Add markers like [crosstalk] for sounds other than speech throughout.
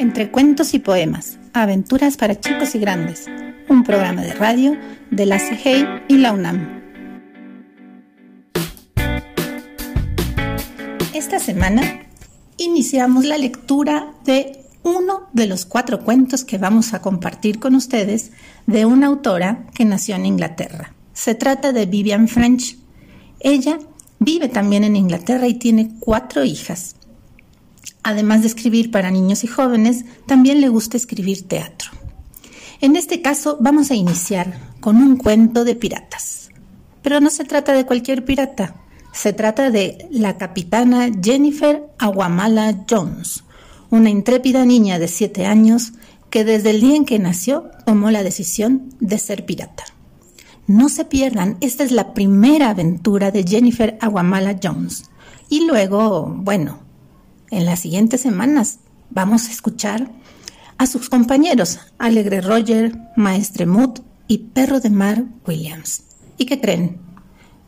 Entre cuentos y poemas, aventuras para chicos y grandes, un programa de radio de la CGI y la UNAM. Esta semana iniciamos la lectura de uno de los cuatro cuentos que vamos a compartir con ustedes de una autora que nació en Inglaterra. Se trata de Vivian French. Ella vive también en Inglaterra y tiene cuatro hijas. Además de escribir para niños y jóvenes, también le gusta escribir teatro. En este caso vamos a iniciar con un cuento de piratas. Pero no se trata de cualquier pirata, se trata de la capitana Jennifer Aguamala Jones, una intrépida niña de siete años que desde el día en que nació tomó la decisión de ser pirata. No se pierdan, esta es la primera aventura de Jennifer Aguamala Jones. Y luego, bueno, en las siguientes semanas vamos a escuchar a sus compañeros Alegre Roger, Maestre Mood y Perro de Mar Williams. ¿Y qué creen?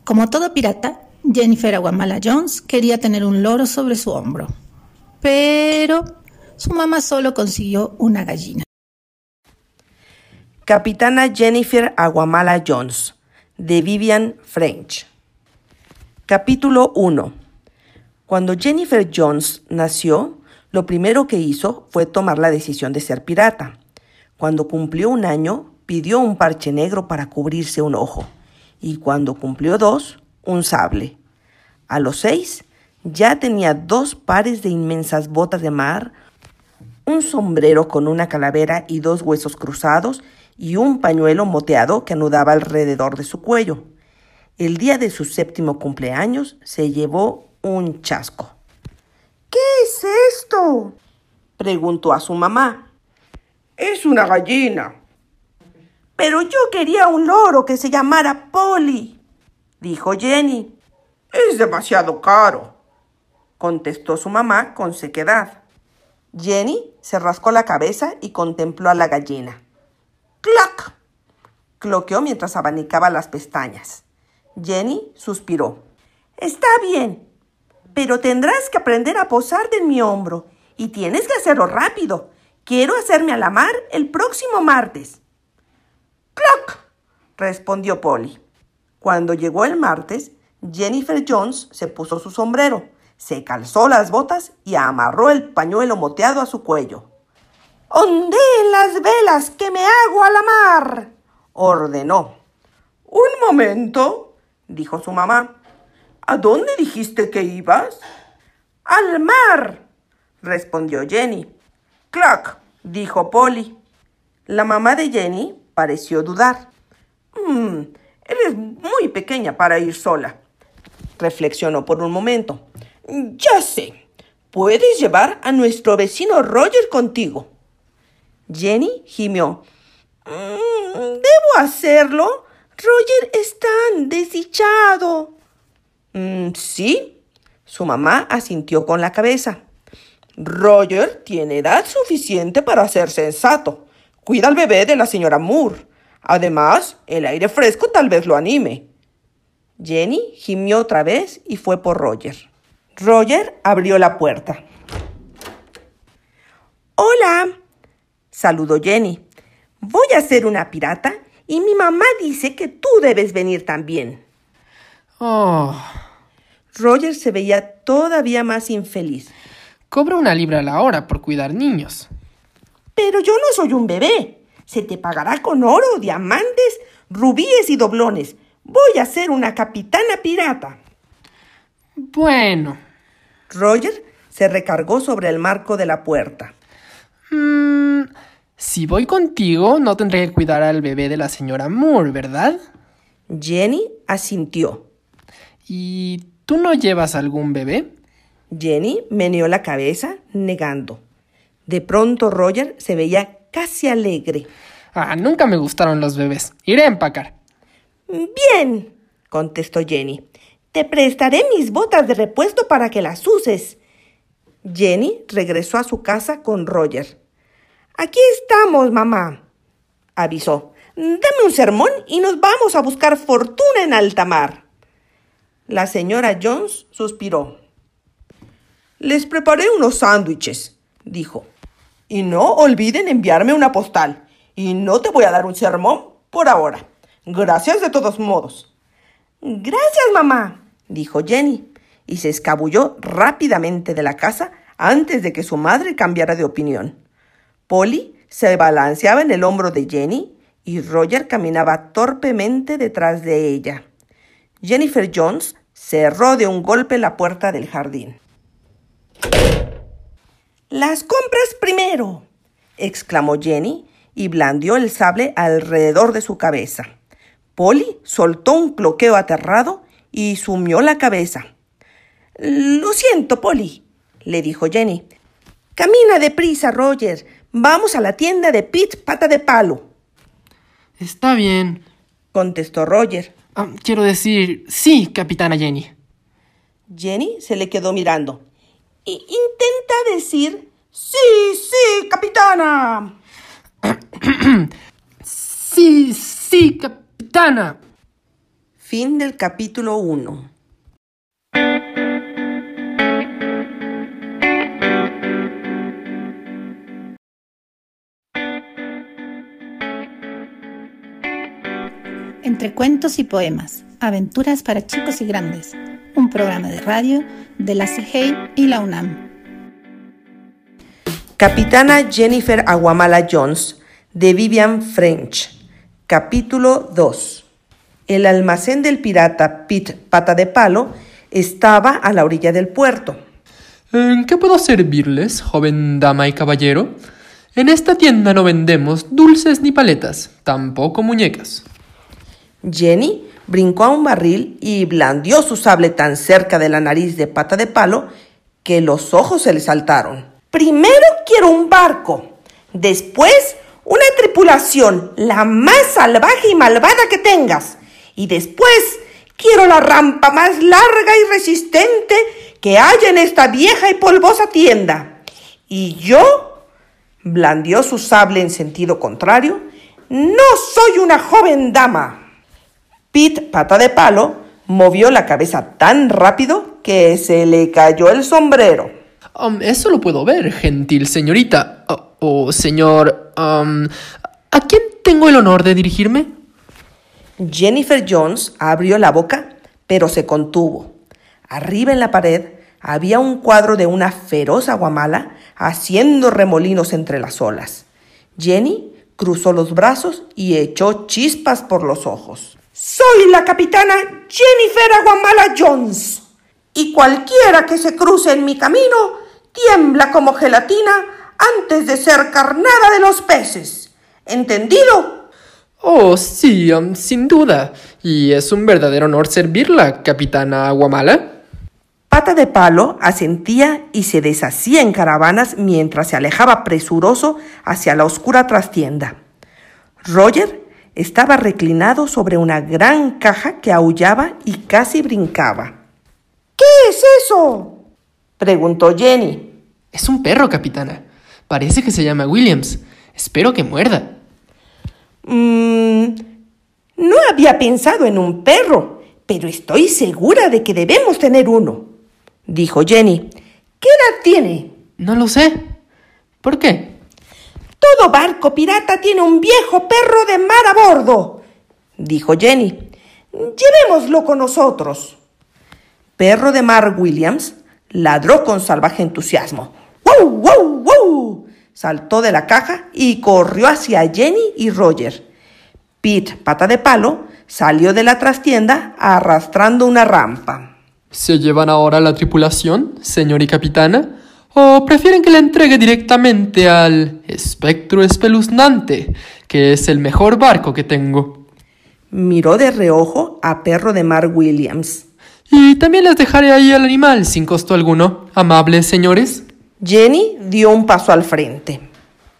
Como todo pirata, Jennifer Aguamala Jones quería tener un loro sobre su hombro, pero su mamá solo consiguió una gallina. Capitana Jennifer Aguamala Jones, de Vivian French. Capítulo 1. Cuando Jennifer Jones nació, lo primero que hizo fue tomar la decisión de ser pirata. Cuando cumplió un año, pidió un parche negro para cubrirse un ojo, y cuando cumplió dos, un sable. A los seis, ya tenía dos pares de inmensas botas de mar, un sombrero con una calavera y dos huesos cruzados, y un pañuelo moteado que anudaba alrededor de su cuello. El día de su séptimo cumpleaños se llevó un chasco. ¿Qué es esto? preguntó a su mamá. Es una gallina. Pero yo quería un loro que se llamara Polly, dijo Jenny. Es demasiado caro, contestó su mamá con sequedad. Jenny se rascó la cabeza y contempló a la gallina. ¡Clac! cloqueó mientras abanicaba las pestañas. Jenny suspiró. Está bien, pero tendrás que aprender a posarte en mi hombro y tienes que hacerlo rápido. Quiero hacerme a la mar el próximo martes. ¡Clac! respondió Polly. Cuando llegó el martes, Jennifer Jones se puso su sombrero, se calzó las botas y amarró el pañuelo moteado a su cuello. ¡Ondeen las velas que me hago a la mar! ordenó. Un momento, dijo su mamá. ¿A dónde dijiste que ibas? Al mar, respondió Jenny. Clac, dijo Polly. La mamá de Jenny pareció dudar. Mmm, eres muy pequeña para ir sola, reflexionó por un momento. Ya sé, puedes llevar a nuestro vecino Roger contigo. Jenny gimió. Mm, ¿Debo hacerlo? Roger es tan desdichado. Mm, sí, su mamá asintió con la cabeza. Roger tiene edad suficiente para ser sensato. Cuida al bebé de la señora Moore. Además, el aire fresco tal vez lo anime. Jenny gimió otra vez y fue por Roger. Roger abrió la puerta. Hola, saludó Jenny. Voy a ser una pirata y mi mamá dice que tú debes venir también. Oh. Roger se veía todavía más infeliz. Cobro una libra a la hora por cuidar niños. Pero yo no soy un bebé. Se te pagará con oro, diamantes, rubíes y doblones. Voy a ser una capitana pirata. Bueno. Roger se recargó sobre el marco de la puerta. Mm, si voy contigo, no tendré que cuidar al bebé de la señora Moore, ¿verdad? Jenny asintió. ¿Y tú no llevas algún bebé? Jenny meneó la cabeza, negando. De pronto Roger se veía casi alegre. Ah, nunca me gustaron los bebés. Iré a empacar. Bien, contestó Jenny. Te prestaré mis botas de repuesto para que las uses. Jenny regresó a su casa con Roger. Aquí estamos, mamá, avisó. Dame un sermón y nos vamos a buscar fortuna en alta mar. La señora Jones suspiró. Les preparé unos sándwiches, dijo. Y no olviden enviarme una postal. Y no te voy a dar un sermón por ahora. Gracias de todos modos. Gracias, mamá, dijo Jenny, y se escabulló rápidamente de la casa antes de que su madre cambiara de opinión. Polly se balanceaba en el hombro de Jenny y Roger caminaba torpemente detrás de ella. Jennifer Jones cerró de un golpe la puerta del jardín. Las compras primero, exclamó Jenny y blandió el sable alrededor de su cabeza. Polly soltó un cloqueo aterrado y sumió la cabeza. Lo siento, Polly, le dijo Jenny. Camina deprisa, Roger. Vamos a la tienda de Pete Pata de Palo. Está bien, contestó Roger. Ah, quiero decir, sí, capitana Jenny. Jenny se le quedó mirando. intenta decir, sí, sí, capitana. [clears throat] sí, sí, capitana. Fin del capítulo 1. Entre cuentos y poemas, aventuras para chicos y grandes, un programa de radio de la CIGEI y la UNAM. Capitana Jennifer Aguamala Jones, de Vivian French. Capítulo 2. El almacén del pirata Pete Pata de Palo estaba a la orilla del puerto. ¿En qué puedo servirles, joven dama y caballero? En esta tienda no vendemos dulces ni paletas, tampoco muñecas. Jenny brincó a un barril y blandió su sable tan cerca de la nariz de pata de palo que los ojos se le saltaron. Primero quiero un barco, después una tripulación, la más salvaje y malvada que tengas, y después quiero la rampa más larga y resistente que haya en esta vieja y polvosa tienda. Y yo, blandió su sable en sentido contrario, no soy una joven dama. Pete, pata de palo, movió la cabeza tan rápido que se le cayó el sombrero. Um, eso lo puedo ver, gentil señorita. O señor... Um, ¿A quién tengo el honor de dirigirme? Jennifer Jones abrió la boca, pero se contuvo. Arriba en la pared había un cuadro de una feroz aguamala haciendo remolinos entre las olas. Jenny cruzó los brazos y echó chispas por los ojos. Soy la capitana Jennifer Aguamala Jones. Y cualquiera que se cruce en mi camino tiembla como gelatina antes de ser carnada de los peces. ¿Entendido? Oh, sí, um, sin duda. Y es un verdadero honor servirla, capitana Aguamala. Pata de Palo asentía y se deshacía en caravanas mientras se alejaba presuroso hacia la oscura trastienda. Roger estaba reclinado sobre una gran caja que aullaba y casi brincaba. ¿Qué es eso? preguntó Jenny. Es un perro, capitana. Parece que se llama Williams. Espero que muerda. Mmm. No había pensado en un perro, pero estoy segura de que debemos tener uno, dijo Jenny. ¿Qué edad tiene? No lo sé. ¿Por qué? Todo barco pirata tiene un viejo perro de mar a bordo, dijo Jenny. Llevémoslo con nosotros. Perro de mar Williams ladró con salvaje entusiasmo. ¡Wow, wow, wow! Saltó de la caja y corrió hacia Jenny y Roger. Pete, pata de palo, salió de la trastienda arrastrando una rampa. ¿Se llevan ahora la tripulación, señor y capitana? ¿O prefieren que la entregue directamente al espectro espeluznante, que es el mejor barco que tengo? Miró de reojo a Perro de Mar Williams. Y también les dejaré ahí al animal sin costo alguno, amables señores. Jenny dio un paso al frente.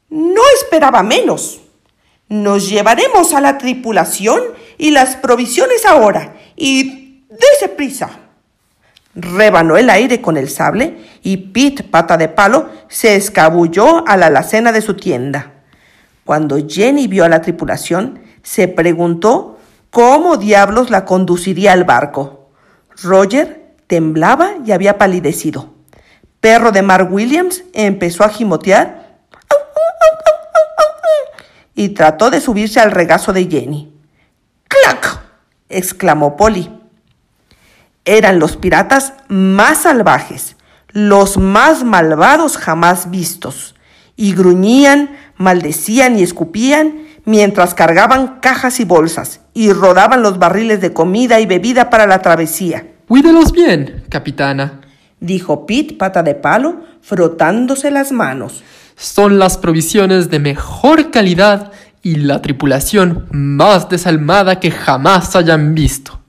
No esperaba menos. Nos llevaremos a la tripulación y las provisiones ahora. Y dése prisa rebanó el aire con el sable y Pete, pata de palo, se escabulló a la alacena de su tienda. Cuando Jenny vio a la tripulación, se preguntó cómo diablos la conduciría al barco. Roger temblaba y había palidecido. Perro de Mark Williams empezó a gimotear y trató de subirse al regazo de Jenny. ¡Clac! exclamó Polly. Eran los piratas más salvajes, los más malvados jamás vistos, y gruñían, maldecían y escupían mientras cargaban cajas y bolsas y rodaban los barriles de comida y bebida para la travesía. Cuídelos bien, capitana, dijo Pete pata de palo, frotándose las manos. Son las provisiones de mejor calidad y la tripulación más desalmada que jamás hayan visto.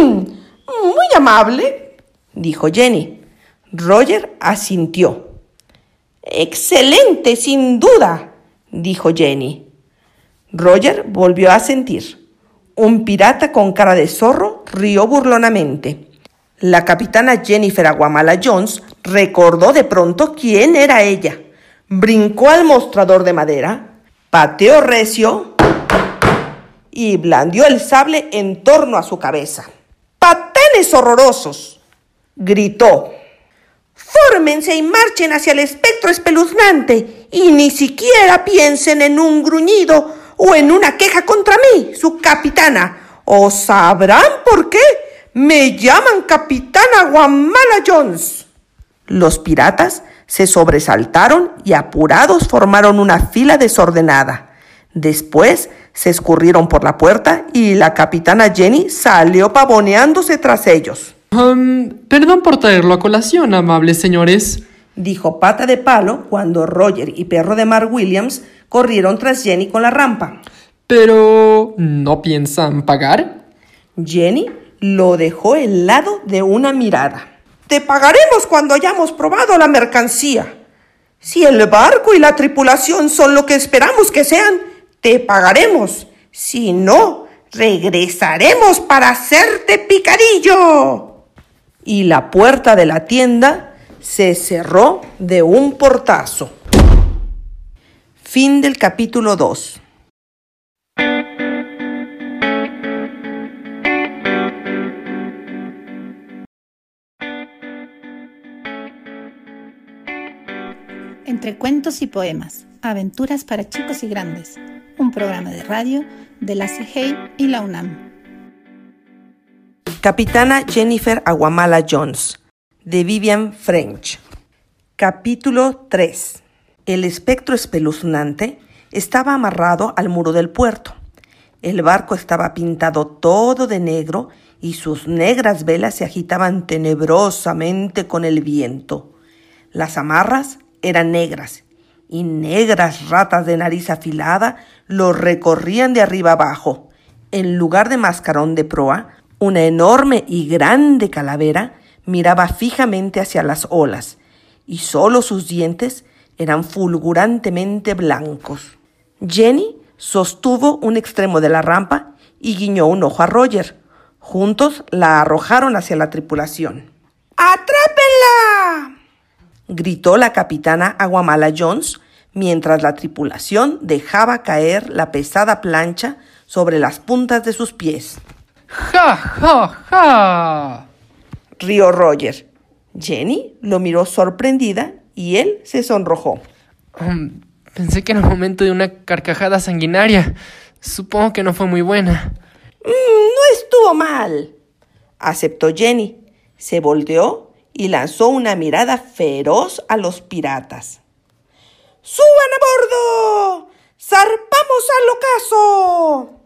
Muy amable, dijo Jenny. Roger asintió. Excelente, sin duda, dijo Jenny. Roger volvió a sentir. Un pirata con cara de zorro rió burlonamente. La capitana Jennifer Aguamala Jones recordó de pronto quién era ella. Brincó al mostrador de madera, pateó recio y blandió el sable en torno a su cabeza. ¡Patanes horrorosos! gritó. Fórmense y marchen hacia el espectro espeluznante y ni siquiera piensen en un gruñido o en una queja contra mí, su capitana. ¿O sabrán por qué? Me llaman capitana Guamala Jones. Los piratas se sobresaltaron y apurados formaron una fila desordenada. Después se escurrieron por la puerta y la capitana Jenny salió pavoneándose tras ellos. Um, perdón por traerlo a colación, amables señores, dijo Pata de Palo cuando Roger y Perro de Mar Williams corrieron tras Jenny con la rampa. Pero... ¿no piensan pagar? Jenny lo dejó helado de una mirada. Te pagaremos cuando hayamos probado la mercancía. Si el barco y la tripulación son lo que esperamos que sean, te pagaremos. Si no, regresaremos para hacerte picadillo. Y la puerta de la tienda se cerró de un portazo. Fin del capítulo 2. Entre cuentos y poemas, aventuras para chicos y grandes, un programa de radio de la CIGEI y la UNAM. Capitana Jennifer Aguamala Jones, de Vivian French. Capítulo 3. El espectro espeluznante estaba amarrado al muro del puerto. El barco estaba pintado todo de negro y sus negras velas se agitaban tenebrosamente con el viento. Las amarras eran negras y negras ratas de nariz afilada lo recorrían de arriba abajo. En lugar de mascarón de proa, una enorme y grande calavera miraba fijamente hacia las olas, y solo sus dientes eran fulgurantemente blancos. Jenny sostuvo un extremo de la rampa y guiñó un ojo a Roger. Juntos la arrojaron hacia la tripulación. ¡Atrápenla! Gritó la capitana Aguamala Jones mientras la tripulación dejaba caer la pesada plancha sobre las puntas de sus pies. ¡Ja, ja, ja! rió Roger. Jenny lo miró sorprendida y él se sonrojó. Um, pensé que era el momento de una carcajada sanguinaria. Supongo que no fue muy buena. Mm, no estuvo mal, aceptó Jenny. Se volteó y lanzó una mirada feroz a los piratas. ¡Suban a bordo! ¡Zarpamos al ocaso!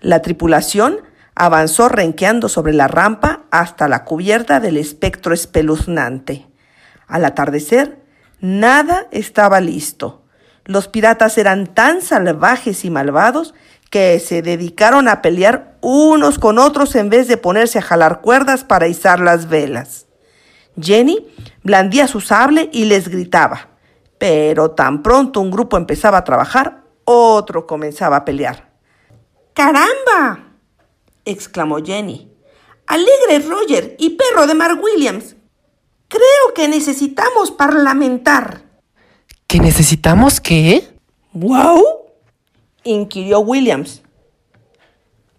La tripulación avanzó renqueando sobre la rampa hasta la cubierta del espectro espeluznante. Al atardecer, nada estaba listo. Los piratas eran tan salvajes y malvados que se dedicaron a pelear unos con otros en vez de ponerse a jalar cuerdas para izar las velas. Jenny blandía su sable y les gritaba. Pero tan pronto un grupo empezaba a trabajar, otro comenzaba a pelear. ¡Caramba! exclamó Jenny. Alegre Roger y perro de Mark Williams. Creo que necesitamos parlamentar. ¿Que necesitamos qué? ¿Wow? inquirió Williams.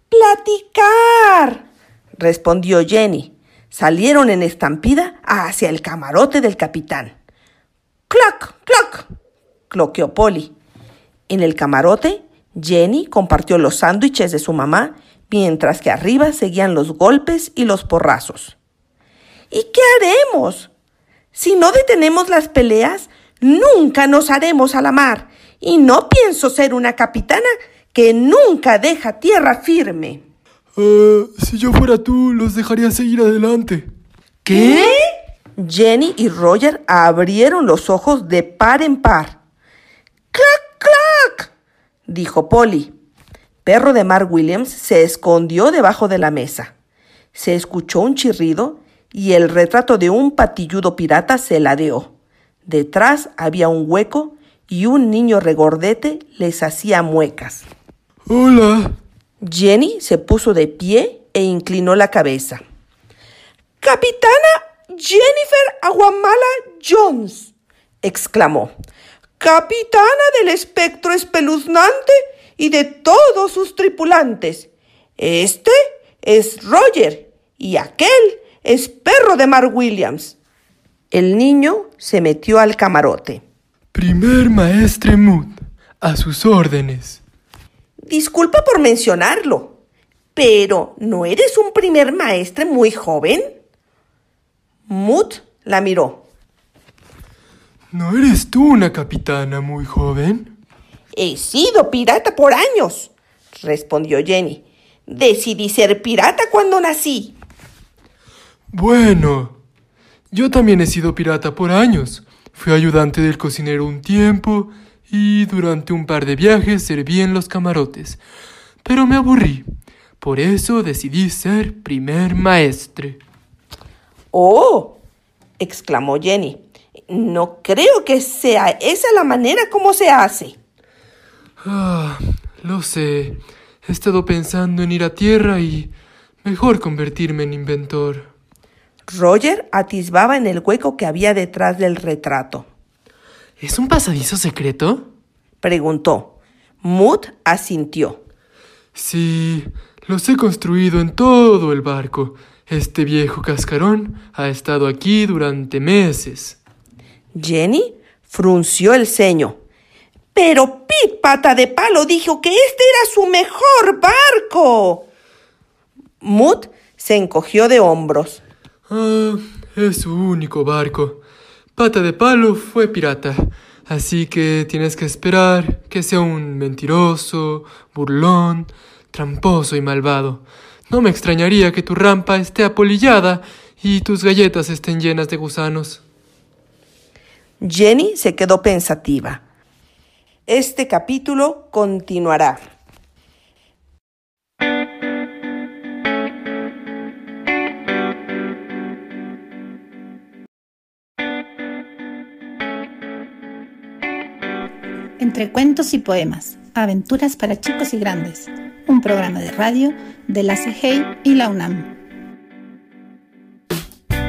Platicar, respondió Jenny. Salieron en estampida hacia el camarote del capitán. ¡Cloc, cloc! cloqueó Polly. En el camarote, Jenny compartió los sándwiches de su mamá, mientras que arriba seguían los golpes y los porrazos. ¿Y qué haremos? Si no detenemos las peleas, nunca nos haremos a la mar, y no pienso ser una capitana que nunca deja tierra firme. Ah, si yo fuera tú, los dejaría seguir adelante. ¿Qué? Jenny y Roger abrieron los ojos de par en par. ¡Clac, clac! dijo Polly. Perro de Mark Williams se escondió debajo de la mesa. Se escuchó un chirrido y el retrato de un patilludo pirata se ladeó. Detrás había un hueco y un niño regordete les hacía muecas. Hola. Jenny se puso de pie e inclinó la cabeza. Capitana Jennifer Aguamala Jones, exclamó. Capitana del espectro espeluznante y de todos sus tripulantes. Este es Roger y aquel es perro de Mark Williams. El niño se metió al camarote. Primer maestre Mood, a sus órdenes. Disculpa por mencionarlo, pero ¿no eres un primer maestre muy joven? Mood la miró. ¿No eres tú una capitana muy joven? He sido pirata por años, respondió Jenny. Decidí ser pirata cuando nací. Bueno, yo también he sido pirata por años. Fui ayudante del cocinero un tiempo y durante un par de viajes serví en los camarotes. Pero me aburrí. Por eso decidí ser primer maestre. Oh, exclamó Jenny. No creo que sea esa la manera como se hace. Ah, lo sé. He estado pensando en ir a tierra y mejor convertirme en inventor. Roger atisbaba en el hueco que había detrás del retrato. ¿Es un pasadizo secreto? Preguntó. Mood asintió. Sí, los he construido en todo el barco. Este viejo cascarón ha estado aquí durante meses. Jenny frunció el ceño. Pero Pete Pata de Palo dijo que este era su mejor barco. Mood se encogió de hombros. Ah, es su único barco. Pata de Palo fue pirata, así que tienes que esperar que sea un mentiroso, burlón, tramposo y malvado. No me extrañaría que tu rampa esté apolillada y tus galletas estén llenas de gusanos. Jenny se quedó pensativa. Este capítulo continuará. Cuentos y poemas, aventuras para chicos y grandes, un programa de radio de la CGI y la UNAM.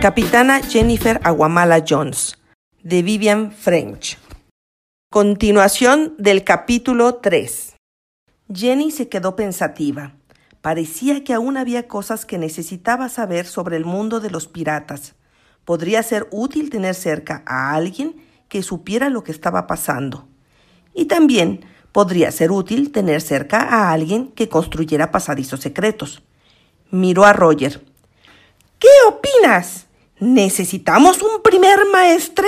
Capitana Jennifer Aguamala Jones, de Vivian French. Continuación del capítulo 3. Jenny se quedó pensativa. Parecía que aún había cosas que necesitaba saber sobre el mundo de los piratas. Podría ser útil tener cerca a alguien que supiera lo que estaba pasando. Y también podría ser útil tener cerca a alguien que construyera pasadizos secretos. Miró a Roger. ¿Qué opinas? ¿Necesitamos un primer maestre?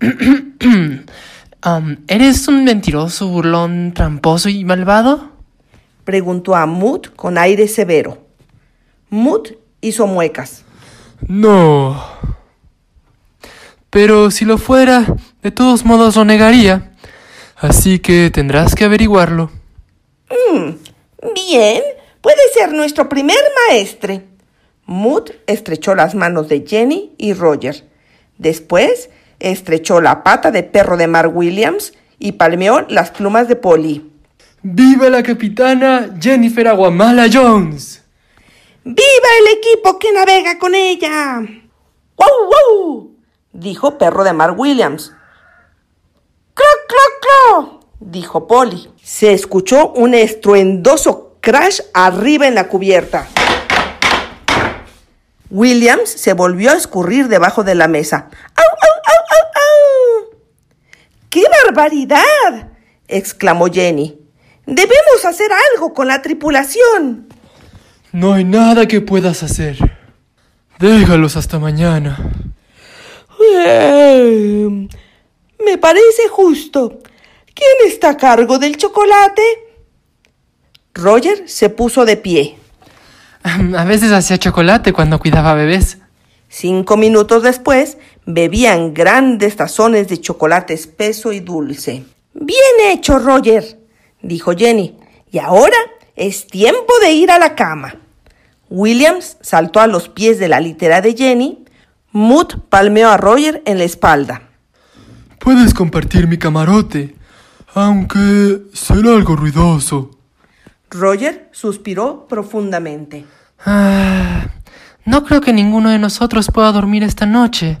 [clears throat] um, ¿Eres un mentiroso, burlón, tramposo y malvado? Preguntó a Mood con aire severo. Mood hizo muecas. No. Pero si lo fuera, de todos modos lo negaría. Así que tendrás que averiguarlo. Mm, bien, puede ser nuestro primer maestre. Mood estrechó las manos de Jenny y Roger. Después estrechó la pata de perro de Mark Williams y palmeó las plumas de Polly. ¡Viva la capitana Jennifer Aguamala Jones! ¡Viva el equipo que navega con ella! ¡Wow, wow! dijo perro de Mark Williams. ¡Cloc, cloc, cloc! dijo Polly. Se escuchó un estruendoso crash arriba en la cubierta. Williams se volvió a escurrir debajo de la mesa. ¡Au, au, au, au, au! ¡Qué barbaridad! exclamó Jenny. Debemos hacer algo con la tripulación. No hay nada que puedas hacer. Déjalos hasta mañana. Me parece justo. ¿Quién está a cargo del chocolate? Roger se puso de pie. [laughs] A veces hacía chocolate cuando cuidaba bebés. Cinco minutos después, bebían grandes tazones de chocolate espeso y dulce. Bien hecho, Roger, dijo Jenny. Y ahora es tiempo de ir a la cama. Williams saltó a los pies de la litera de Jenny. Mood palmeó a Roger en la espalda. Puedes compartir mi camarote, aunque será algo ruidoso. Roger suspiró profundamente. Ah, no creo que ninguno de nosotros pueda dormir esta noche.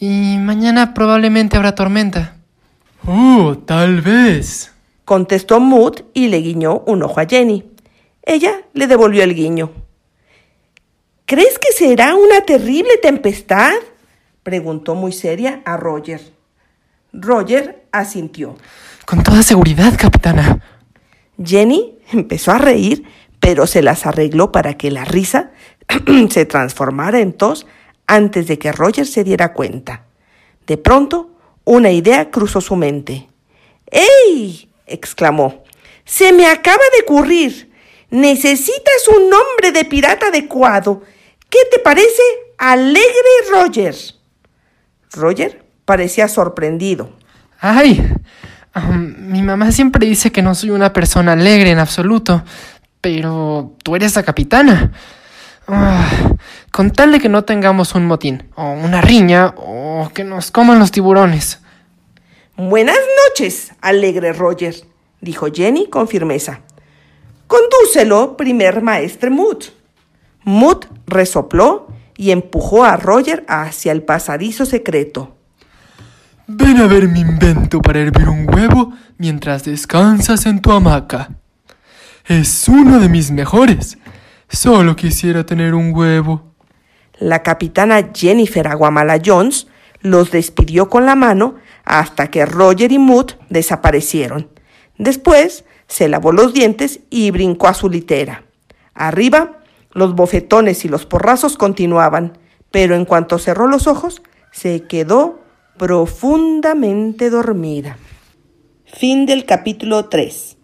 Y mañana probablemente habrá tormenta. Oh, tal vez. Contestó Mood y le guiñó un ojo a Jenny. Ella le devolvió el guiño. ¿Crees que será una terrible tempestad? preguntó muy seria a Roger. Roger asintió. Con toda seguridad, capitana. Jenny empezó a reír, pero se las arregló para que la risa [clears throat] se transformara en tos antes de que Roger se diera cuenta. De pronto, una idea cruzó su mente. ¡Ey! exclamó. Se me acaba de ocurrir. Necesitas un nombre de pirata adecuado. ¿Qué te parece? Alegre Roger. Roger parecía sorprendido. ¡Ay! Um, mi mamá siempre dice que no soy una persona alegre en absoluto, pero tú eres la capitana. Ah, con tal de que no tengamos un motín, o una riña, o que nos coman los tiburones. Buenas noches, alegre Roger, dijo Jenny con firmeza. Condúcelo, primer maestre Mood. Mood resopló y empujó a Roger hacia el pasadizo secreto. Ven a ver mi invento para hervir un huevo mientras descansas en tu hamaca. Es uno de mis mejores. Solo quisiera tener un huevo. La capitana Jennifer Aguamala Jones los despidió con la mano hasta que Roger y Mood desaparecieron. Después se lavó los dientes y brincó a su litera. Arriba, los bofetones y los porrazos continuaban, pero en cuanto cerró los ojos, se quedó profundamente dormida. Fin del capítulo 3.